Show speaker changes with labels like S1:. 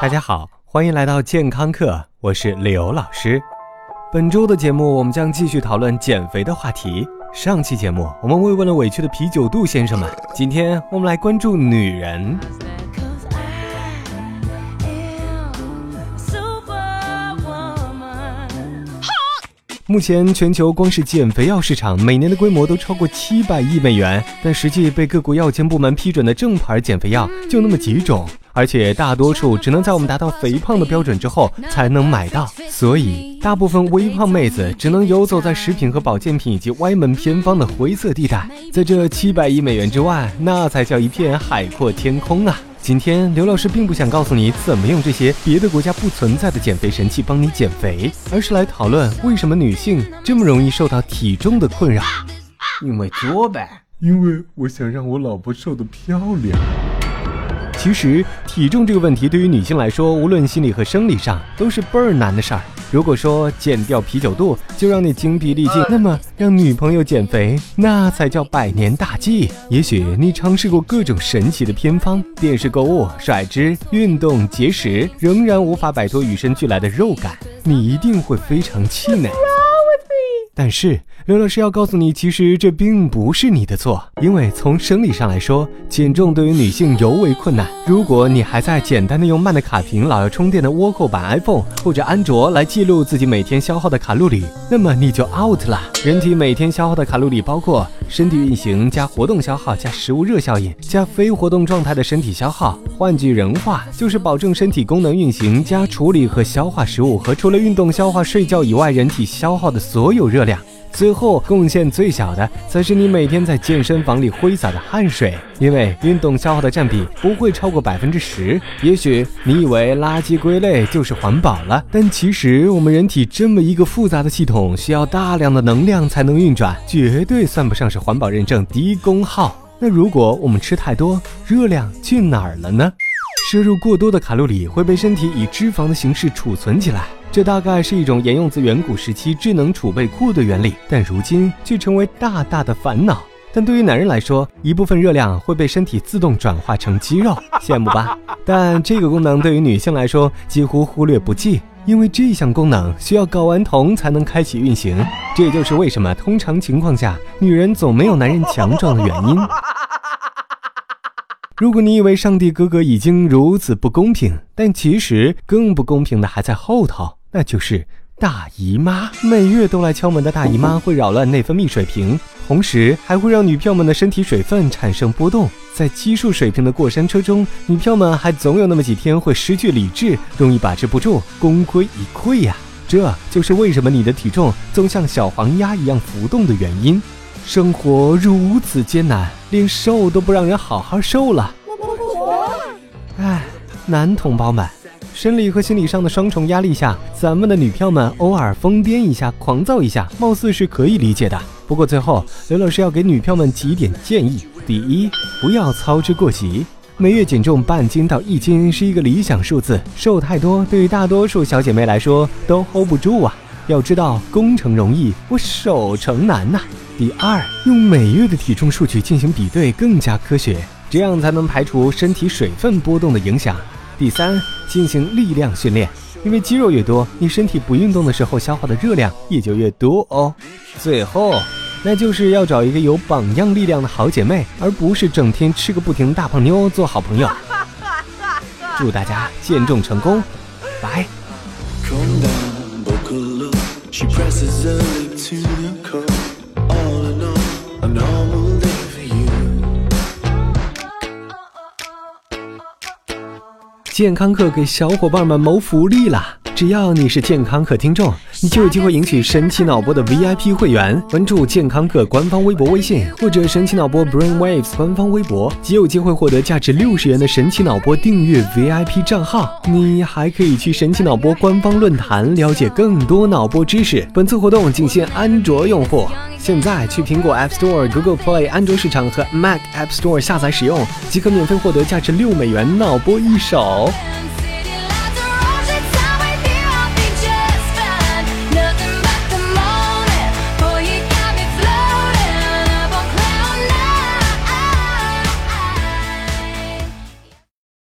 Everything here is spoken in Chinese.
S1: 大家好，欢迎来到健康课，我是刘老师。本周的节目，我们将继续讨论减肥的话题。上期节目，我们慰问了委屈的啤酒肚先生们，今天我们来关注女人。目前全球光是减肥药市场，每年的规模都超过七百亿美元，但实际被各国药监部门批准的正牌减肥药就那么几种，而且大多数只能在我们达到肥胖的标准之后才能买到，所以大部分微胖妹子只能游走在食品和保健品以及歪门偏方的灰色地带，在这七百亿美元之外，那才叫一片海阔天空啊！今天刘老师并不想告诉你怎么用这些别的国家不存在的减肥神器帮你减肥，而是来讨论为什么女性这么容易受到体重的困扰。
S2: 因为作呗，
S1: 因为我想让我老婆瘦得漂亮。其实体重这个问题对于女性来说，无论心理和生理上都是倍儿难的事儿。如果说减掉啤酒肚就让你精疲力尽，那么让女朋友减肥那才叫百年大计。也许你尝试过各种神奇的偏方，电视购物、甩脂、运动、节食，仍然无法摆脱与生俱来的肉感，你一定会非常气馁。但是刘老师要告诉你，其实这并不是你的错，因为从生理上来说，减重对于女性尤为困难。如果你还在简单的用慢的卡屏、老要充电的倭寇版 iPhone 或者安卓来记录自己每天消耗的卡路里，那么你就 out 了。人体每天消耗的卡路里包括身体运行加活动消耗加食物热效应加非活动状态的身体消耗。换句人话，就是保证身体功能运行加处理和消化食物和除了运动、消化、睡觉以外，人体消耗的所有热量。最后贡献最小的，才是你每天在健身房里挥洒的汗水，因为运动消耗的占比不会超过百分之十。也许你以为垃圾归类就是环保了，但其实我们人体这么一个复杂的系统，需要大量的能量才能运转，绝对算不上是环保认证低功耗。那如果我们吃太多，热量去哪儿了呢？摄入过多的卡路里会被身体以脂肪的形式储存起来。这大概是一种沿用自远古时期智能储备库的原理，但如今却成为大大的烦恼。但对于男人来说，一部分热量会被身体自动转化成肌肉，羡慕吧？但这个功能对于女性来说几乎忽略不计，因为这项功能需要睾丸酮才能开启运行。这也就是为什么通常情况下女人总没有男人强壮的原因。如果你以为上帝哥哥已经如此不公平，但其实更不公平的还在后头。那就是大姨妈，每月都来敲门的大姨妈会扰乱内分泌水平，同时还会让女票们的身体水分产生波动。在激素水平的过山车中，女票们还总有那么几天会失去理智，容易把持不住，功亏一篑呀。这就是为什么你的体重总像小黄鸭一样浮动的原因。生活如此艰难，连瘦都不让人好好瘦了。哎，男同胞们。生理和心理上的双重压力下，咱们的女票们偶尔疯癫一下、狂躁一下，貌似是可以理解的。不过最后，刘老师要给女票们几点建议：第一，不要操之过急，每月减重半斤到一斤是一个理想数字，瘦太多对于大多数小姐妹来说都 hold 不住啊。要知道，攻城容易，我守城难呐。第二，用每月的体重数据进行比对更加科学，这样才能排除身体水分波动的影响。第三，进行力量训练，因为肌肉越多，你身体不运动的时候消耗的热量也就越多哦。最后，那就是要找一个有榜样力量的好姐妹，而不是整天吃个不停的大胖妞做好朋友。祝大家减重成功，拜。健康课给小伙伴们谋福利啦！只要你是健康课听众，你就有机会赢取神奇脑波的 VIP 会员。关注健康课官方微博、微信，或者神奇脑波 Brainwaves 官方微博，即有机会获得价值六十元的神奇脑波订阅 VIP 账号。你还可以去神奇脑波官方论坛了解更多脑波知识。本次活动仅限安卓用户，现在去苹果 App Store、Google Play 安卓市场和 Mac App Store 下载使用，即可免费获得价值六美元脑波一手。